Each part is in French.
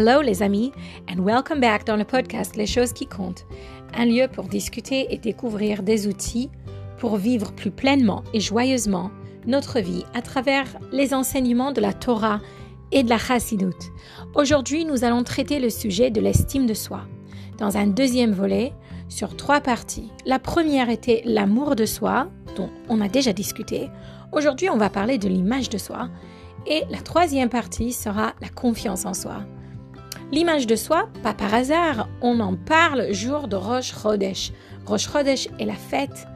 Hello les amis, and welcome back dans le podcast Les choses qui comptent, un lieu pour discuter et découvrir des outils pour vivre plus pleinement et joyeusement notre vie à travers les enseignements de la Torah et de la Chassidut. Aujourd'hui, nous allons traiter le sujet de l'estime de soi dans un deuxième volet sur trois parties. La première était l'amour de soi, dont on a déjà discuté. Aujourd'hui, on va parler de l'image de soi. Et la troisième partie sera la confiance en soi. L'image de soi, pas par hasard, on en parle jour de Rosh Chodesh. Rosh Chodesh est la fête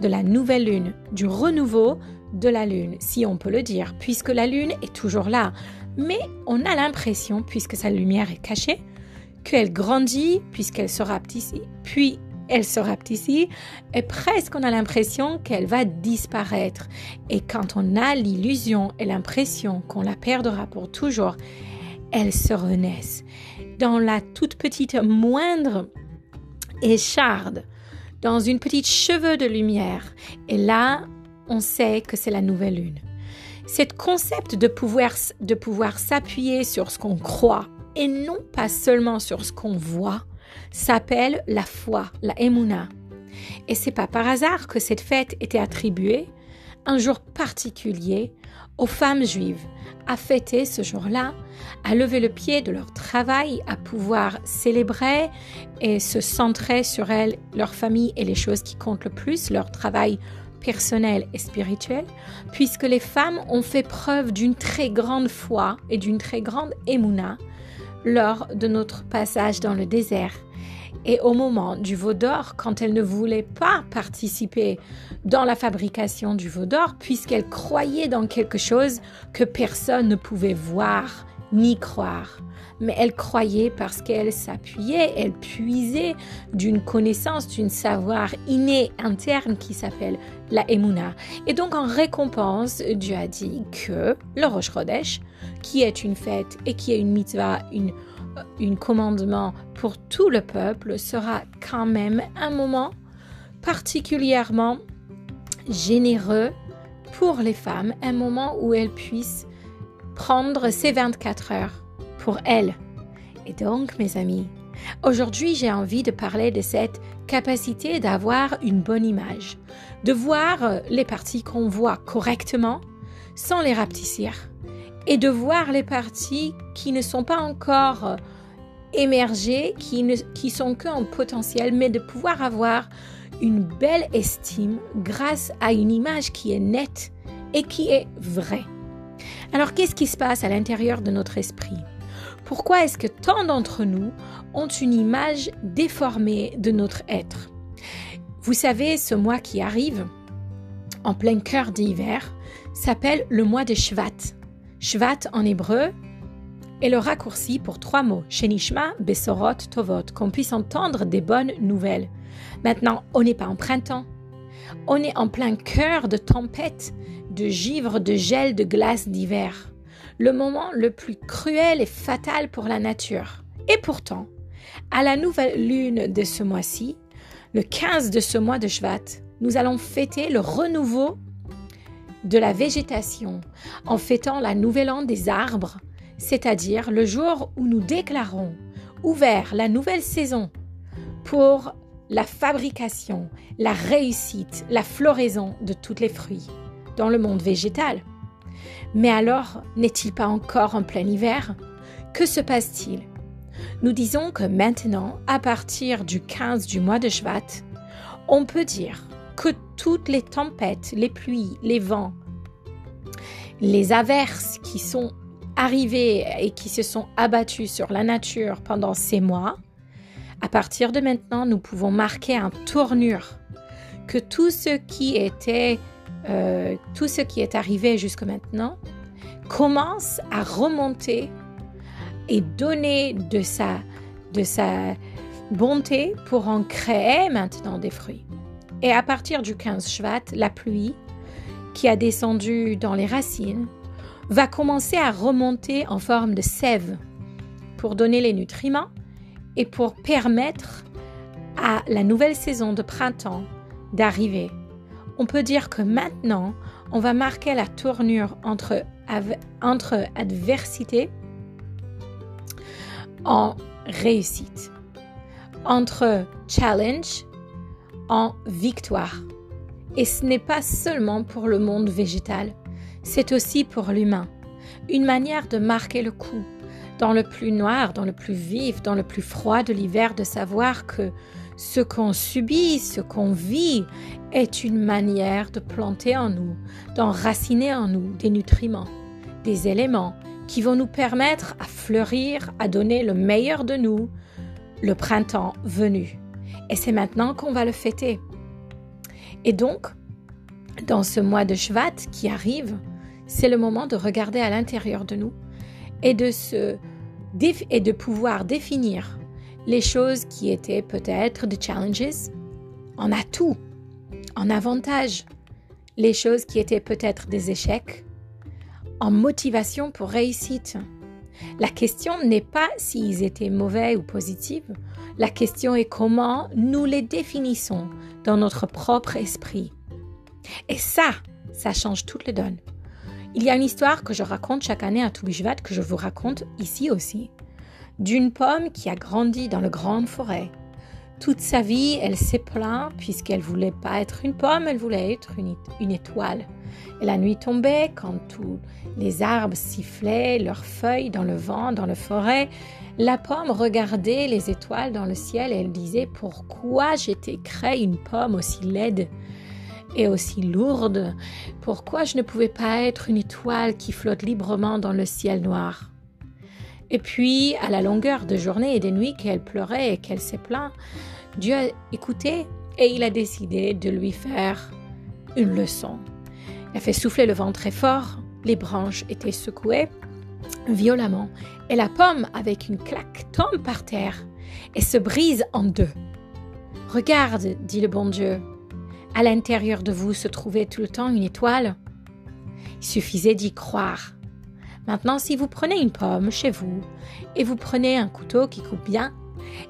de la nouvelle lune, du renouveau de la lune, si on peut le dire, puisque la lune est toujours là. Mais on a l'impression, puisque sa lumière est cachée, qu'elle grandit, puisqu'elle se rapetisse, puis elle se rapetisse, et presque on a l'impression qu'elle va disparaître. Et quand on a l'illusion et l'impression qu'on la perdra pour toujours, elles se renaissent. Dans la toute petite moindre écharde, dans une petite cheveux de lumière. Et là, on sait que c'est la nouvelle lune. Cet concept de pouvoir, de pouvoir s'appuyer sur ce qu'on croit et non pas seulement sur ce qu'on voit s'appelle la foi, la emuna. Et c'est pas par hasard que cette fête était attribuée un jour particulier aux femmes juives, à fêter ce jour-là, à lever le pied de leur travail, à pouvoir célébrer et se centrer sur elles, leur famille et les choses qui comptent le plus, leur travail personnel et spirituel, puisque les femmes ont fait preuve d'une très grande foi et d'une très grande émouna lors de notre passage dans le désert et au moment du veau d'or, quand elle ne voulait pas participer dans la fabrication du veau d'or, puisqu'elle croyait dans quelque chose que personne ne pouvait voir ni croire. Mais elle croyait parce qu'elle s'appuyait, elle puisait d'une connaissance, d'une savoir inné interne qui s'appelle la Emouna. Et donc en récompense, Dieu a dit que le Rosh Chodesh, qui est une fête et qui est une mitzvah, une un commandement pour tout le peuple sera quand même un moment particulièrement généreux pour les femmes, un moment où elles puissent prendre ces 24 heures pour elles. Et donc, mes amis, aujourd'hui j'ai envie de parler de cette capacité d'avoir une bonne image, de voir les parties qu'on voit correctement sans les rapetissir et de voir les parties qui ne sont pas encore euh, émergées, qui, ne, qui sont qu'en potentiel, mais de pouvoir avoir une belle estime grâce à une image qui est nette et qui est vraie. Alors qu'est-ce qui se passe à l'intérieur de notre esprit? Pourquoi est-ce que tant d'entre nous ont une image déformée de notre être? Vous savez, ce mois qui arrive, en plein cœur d'hiver, s'appelle le mois de Shvat. Shvat en hébreu est le raccourci pour trois mots, Shenishma, Besorot, Tovot, qu'on puisse entendre des bonnes nouvelles. Maintenant, on n'est pas en printemps. On est en plein cœur de tempête, de givre, de gel, de glace d'hiver. Le moment le plus cruel et fatal pour la nature. Et pourtant, à la nouvelle lune de ce mois-ci, le 15 de ce mois de Shvat, nous allons fêter le renouveau de la végétation en fêtant la nouvelle an des arbres, c'est-à-dire le jour où nous déclarons ouvert la nouvelle saison pour la fabrication, la réussite, la floraison de tous les fruits dans le monde végétal. Mais alors, n'est-il pas encore en plein hiver? Que se passe-t-il? Nous disons que maintenant, à partir du 15 du mois de Shvat, on peut dire que toutes les tempêtes, les pluies, les vents, les averses qui sont arrivées et qui se sont abattues sur la nature pendant ces mois, à partir de maintenant, nous pouvons marquer un tournure que tout ce qui était, euh, tout ce qui est arrivé jusque maintenant commence à remonter et donner de sa, de sa bonté pour en créer maintenant des fruits. Et à partir du 15 Shvat, la pluie qui a descendu dans les racines va commencer à remonter en forme de sève pour donner les nutriments et pour permettre à la nouvelle saison de printemps d'arriver. On peut dire que maintenant, on va marquer la tournure entre, entre adversité, en réussite, entre challenge en victoire. Et ce n'est pas seulement pour le monde végétal, c'est aussi pour l'humain. Une manière de marquer le coup, dans le plus noir, dans le plus vif, dans le plus froid de l'hiver, de savoir que ce qu'on subit, ce qu'on vit, est une manière de planter en nous, d'enraciner en nous des nutriments, des éléments qui vont nous permettre à fleurir, à donner le meilleur de nous, le printemps venu. Et c'est maintenant qu'on va le fêter. Et donc, dans ce mois de Shvat qui arrive, c'est le moment de regarder à l'intérieur de nous et de, se, et de pouvoir définir les choses qui étaient peut-être des challenges en atout, en avantage, les choses qui étaient peut-être des échecs, en motivation pour réussite. La question n'est pas s'ils étaient mauvais ou positifs, la question est comment nous les définissons dans notre propre esprit. Et ça, ça change toutes les donnes. Il y a une histoire que je raconte chaque année à Toubishvat que je vous raconte ici aussi. D'une pomme qui a grandi dans la grande forêt. Toute sa vie, elle s'est plainte puisqu'elle voulait pas être une pomme, elle voulait être une, une étoile. Et la nuit tombait quand tous les arbres sifflaient leurs feuilles dans le vent, dans la forêt. La pomme regardait les étoiles dans le ciel et elle disait pourquoi j'étais créée une pomme aussi laide et aussi lourde? Pourquoi je ne pouvais pas être une étoile qui flotte librement dans le ciel noir? Et puis, à la longueur de journées et des nuits qu'elle pleurait et qu'elle s'est plaint, Dieu a écouté et il a décidé de lui faire une leçon. A fait souffler le vent très fort, les branches étaient secouées violemment et la pomme, avec une claque, tombe par terre et se brise en deux. Regarde, dit le bon Dieu, à l'intérieur de vous se trouvait tout le temps une étoile. Il suffisait d'y croire. Maintenant, si vous prenez une pomme chez vous et vous prenez un couteau qui coupe bien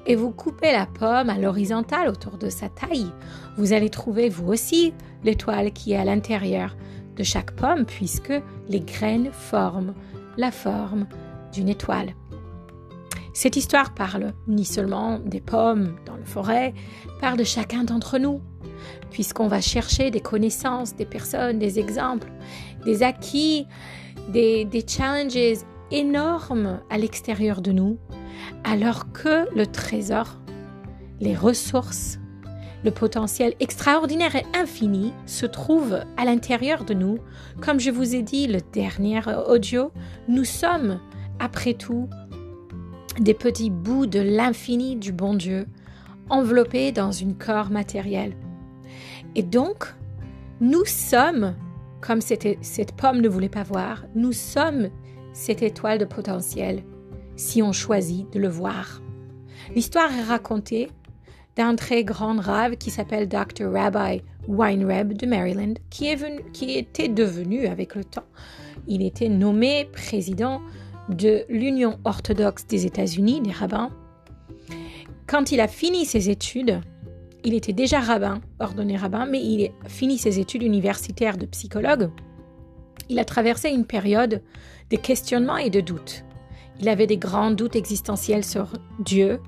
et vous coupez la pomme à l'horizontale autour de sa taille, vous allez trouver vous aussi l'étoile qui est à l'intérieur de chaque pomme puisque les graines forment la forme d'une étoile. Cette histoire parle ni seulement des pommes dans la forêt, parle de chacun d'entre nous, puisqu'on va chercher des connaissances, des personnes, des exemples, des acquis, des, des challenges énormes à l'extérieur de nous, alors que le trésor, les ressources, le potentiel extraordinaire et infini se trouve à l'intérieur de nous. Comme je vous ai dit le dernier audio, nous sommes, après tout, des petits bouts de l'infini du bon Dieu, enveloppés dans une corps matériel. Et donc, nous sommes, comme cette, cette pomme ne voulait pas voir, nous sommes cette étoile de potentiel si on choisit de le voir. L'histoire est racontée d'un très grand rave qui s'appelle Dr. Rabbi Weinreb de Maryland, qui, était devenu avec le temps, il était nommé président de l'Union orthodoxe des États-Unis, des rabbins. Quand il a fini ses études, il était déjà rabbin, ordonné rabbin, mais il a fini ses études universitaires de psychologue. Il a traversé une période de questionnement et de doute. Il avait des grands doutes existentiels sur Dieu.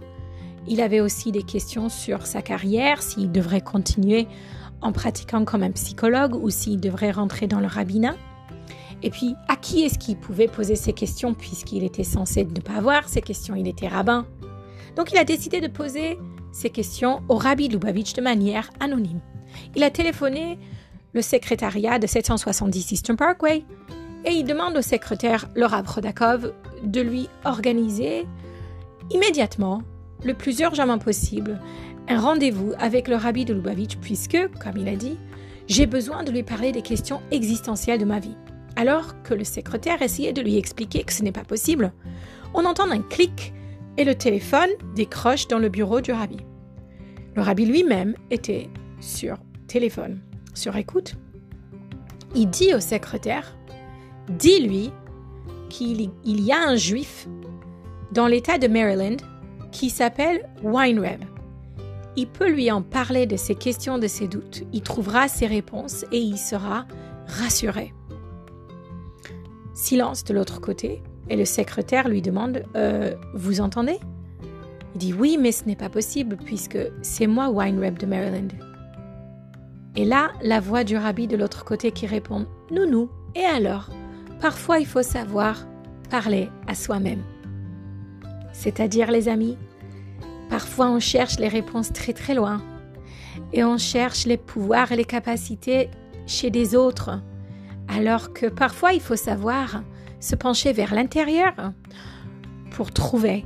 Il avait aussi des questions sur sa carrière, s'il devrait continuer en pratiquant comme un psychologue ou s'il devrait rentrer dans le rabbinat. Et puis, à qui est-ce qu'il pouvait poser ces questions puisqu'il était censé ne pas avoir ces questions? Il était rabbin. Donc, il a décidé de poser ces questions au rabbi Lubavitch de manière anonyme. Il a téléphoné le secrétariat de 770 Eastern Parkway et il demande au secrétaire Laura Brodakov de lui organiser immédiatement, le plus urgemment possible, un rendez-vous avec le rabbi de Lubavitch puisque, comme il a dit, j'ai besoin de lui parler des questions existentielles de ma vie. Alors que le secrétaire essayait de lui expliquer que ce n'est pas possible, on entend un clic et le téléphone décroche dans le bureau du rabbi. Le rabbi lui-même était sur téléphone, sur écoute. Il dit au secrétaire, dis-lui qu'il y a un juif dans l'État de Maryland qui s'appelle Weinreb. Il peut lui en parler de ses questions, de ses doutes. Il trouvera ses réponses et il sera rassuré. Silence de l'autre côté. Et le secrétaire lui demande euh, Vous entendez? Il dit Oui, mais ce n'est pas possible puisque c'est moi Wine Rep de Maryland. Et là, la voix du rabbi de l'autre côté qui répond Nounou, et alors? Parfois, il faut savoir parler à soi-même. C'est-à-dire, les amis, parfois on cherche les réponses très très loin et on cherche les pouvoirs et les capacités chez des autres, alors que parfois il faut savoir se pencher vers l'intérieur pour trouver,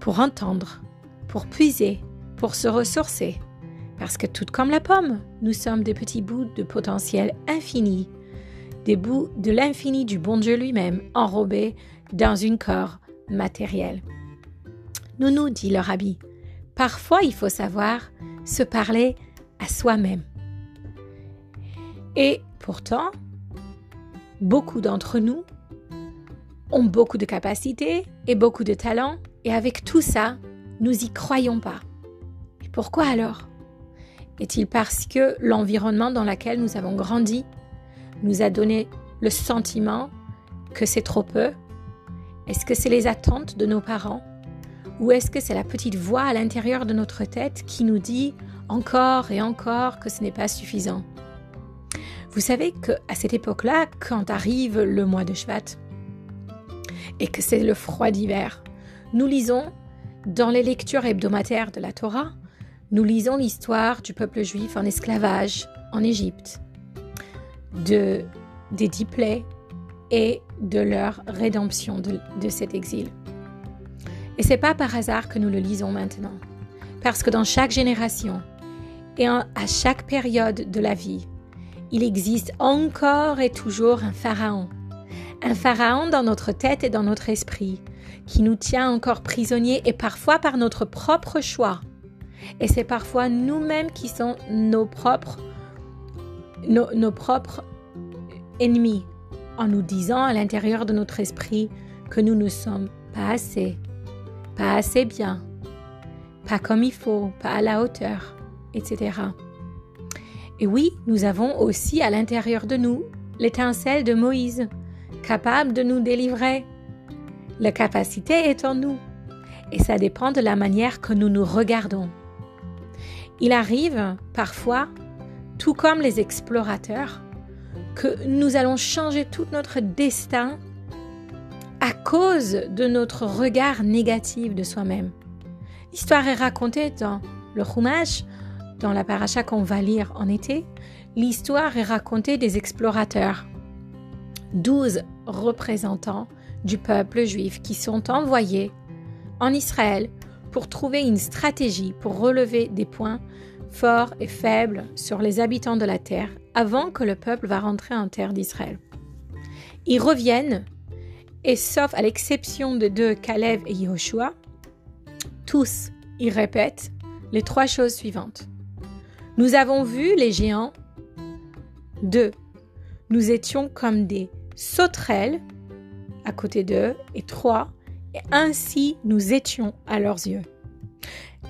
pour entendre, pour puiser, pour se ressourcer. Parce que tout comme la pomme, nous sommes des petits bouts de potentiel infini, des bouts de l'infini du bon Dieu lui-même enrobés dans un corps matériel. Nous nous dit le rabbi, parfois il faut savoir se parler à soi-même. Et pourtant, beaucoup d'entre nous ont beaucoup de capacités et beaucoup de talents, et avec tout ça, nous y croyons pas. Et pourquoi alors? Est-il parce que l'environnement dans lequel nous avons grandi nous a donné le sentiment que c'est trop peu? Est-ce que c'est les attentes de nos parents? Ou est-ce que c'est la petite voix à l'intérieur de notre tête qui nous dit encore et encore que ce n'est pas suffisant? Vous savez qu'à cette époque-là, quand arrive le mois de Shvat, et que c'est le froid d'hiver. Nous lisons dans les lectures hebdomadaires de la Torah, nous lisons l'histoire du peuple juif en esclavage en Égypte, de, des dix plaies et de leur rédemption de, de cet exil. Et c'est pas par hasard que nous le lisons maintenant, parce que dans chaque génération et à chaque période de la vie, il existe encore et toujours un pharaon. Un pharaon dans notre tête et dans notre esprit, qui nous tient encore prisonniers et parfois par notre propre choix. Et c'est parfois nous-mêmes qui sommes nos propres, nos, nos propres ennemis, en nous disant à l'intérieur de notre esprit que nous ne sommes pas assez, pas assez bien, pas comme il faut, pas à la hauteur, etc. Et oui, nous avons aussi à l'intérieur de nous l'étincelle de Moïse, capable de nous délivrer. La capacité est en nous et ça dépend de la manière que nous nous regardons. Il arrive parfois, tout comme les explorateurs, que nous allons changer tout notre destin à cause de notre regard négatif de soi-même. L'histoire est racontée dans le Chumash, dans la paracha qu'on va lire en été. L'histoire est racontée des explorateurs douze représentants du peuple juif qui sont envoyés en Israël pour trouver une stratégie pour relever des points forts et faibles sur les habitants de la terre avant que le peuple va rentrer en terre d'Israël. Ils reviennent et sauf à l'exception de deux, Caleb et Yehoshua, tous ils répètent les trois choses suivantes. Nous avons vu les géants. Deux, nous étions comme des sauterelles à côté d'eux et trois, et ainsi nous étions à leurs yeux.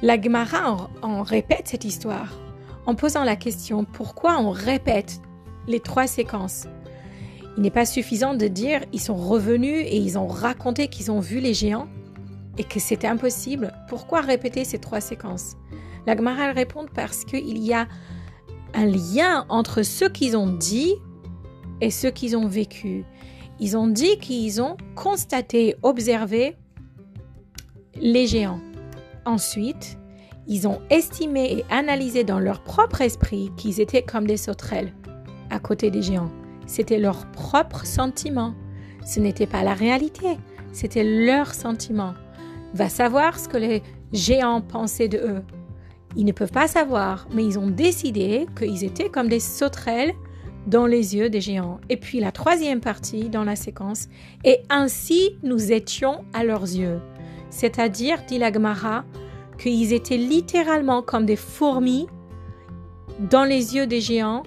La Gemara en, répète cette histoire en posant la question pourquoi on répète les trois séquences? Il n'est pas suffisant de dire ils sont revenus et ils ont raconté qu'ils ont vu les géants et que c'était impossible. Pourquoi répéter ces trois séquences? La Gemara répond parce qu'il y a un lien entre ce qu'ils ont dit et ce qu'ils ont vécu. Ils ont dit qu'ils ont constaté, observé les géants. Ensuite, ils ont estimé et analysé dans leur propre esprit qu'ils étaient comme des sauterelles à côté des géants. C'était leur propre sentiment. Ce n'était pas la réalité, c'était leur sentiment. Va savoir ce que les géants pensaient de eux. Ils ne peuvent pas savoir, mais ils ont décidé qu'ils étaient comme des sauterelles dans les yeux des géants. Et puis la troisième partie dans la séquence, et ainsi nous étions à leurs yeux. C'est-à-dire, dit la Gemara, qu'ils étaient littéralement comme des fourmis dans les yeux des géants,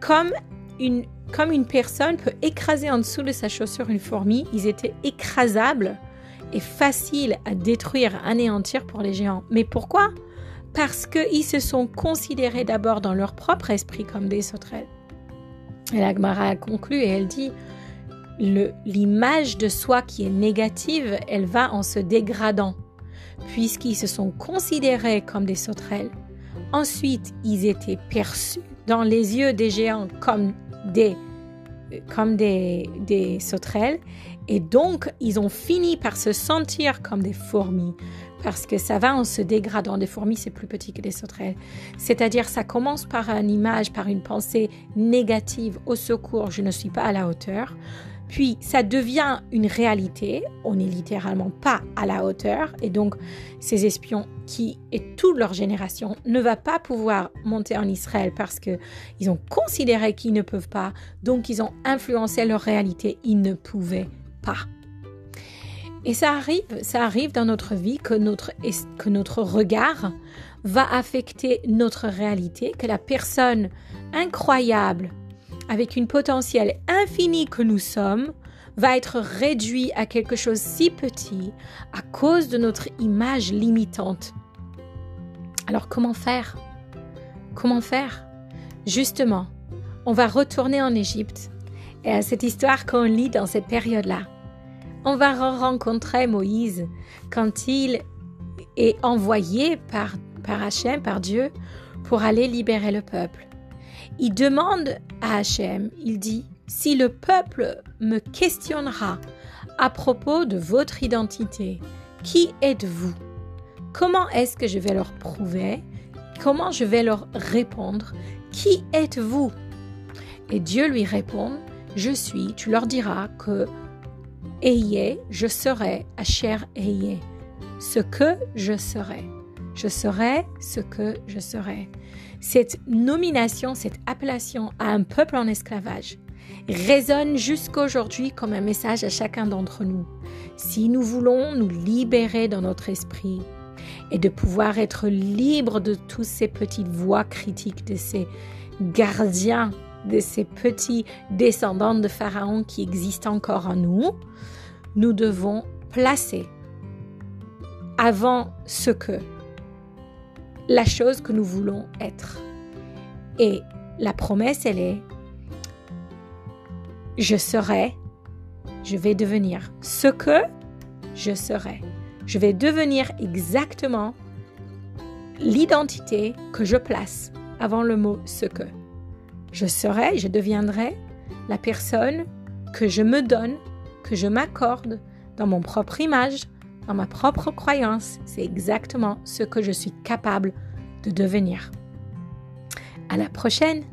comme une, comme une personne peut écraser en dessous de sa chaussure une fourmi, ils étaient écrasables et faciles à détruire, à anéantir pour les géants. Mais pourquoi? Parce qu'ils se sont considérés d'abord dans leur propre esprit comme des sauterelles. Et la Gemara conclut et elle dit l'image de soi qui est négative, elle va en se dégradant, puisqu'ils se sont considérés comme des sauterelles. Ensuite, ils étaient perçus dans les yeux des géants comme des, comme des, des sauterelles, et donc ils ont fini par se sentir comme des fourmis, parce que ça va en se dégradant. Des fourmis, c'est plus petit que des sauterelles. C'est-à-dire, ça commence par une image, par une pensée négative, au secours, je ne suis pas à la hauteur. Puis, ça devient une réalité. On n'est littéralement pas à la hauteur. Et donc, ces espions qui, et toute leur génération, ne va pas pouvoir monter en Israël parce qu'ils ont considéré qu'ils ne peuvent pas. Donc, ils ont influencé leur réalité. Ils ne pouvaient pas. Et ça arrive, ça arrive dans notre vie que notre, que notre regard va affecter notre réalité, que la personne incroyable, avec une potentiel infini que nous sommes, va être réduit à quelque chose si petit à cause de notre image limitante. Alors comment faire? Comment faire? Justement, on va retourner en Égypte et à cette histoire qu'on lit dans cette période-là on va rencontrer Moïse quand il est envoyé par, par Hachem, par Dieu, pour aller libérer le peuple. Il demande à Hachem, il dit, si le peuple me questionnera à propos de votre identité, qui êtes-vous? Comment est-ce que je vais leur prouver? Comment je vais leur répondre? Qui êtes-vous? Et Dieu lui répond, je suis, tu leur diras que Ayez, je serai, cher ayez, ce que je serai. Je serai ce que je serai. Cette nomination, cette appellation à un peuple en esclavage résonne jusqu'aujourd'hui comme un message à chacun d'entre nous. Si nous voulons nous libérer dans notre esprit et de pouvoir être libres de toutes ces petites voix critiques, de ces gardiens de ces petits descendants de Pharaon qui existent encore en nous, nous devons placer avant ce que la chose que nous voulons être. Et la promesse, elle est, je serai, je vais devenir ce que je serai. Je vais devenir exactement l'identité que je place avant le mot ce que je serai, je deviendrai la personne que je me donne, que je m'accorde dans mon propre image, dans ma propre croyance, c'est exactement ce que je suis capable de devenir. À la prochaine!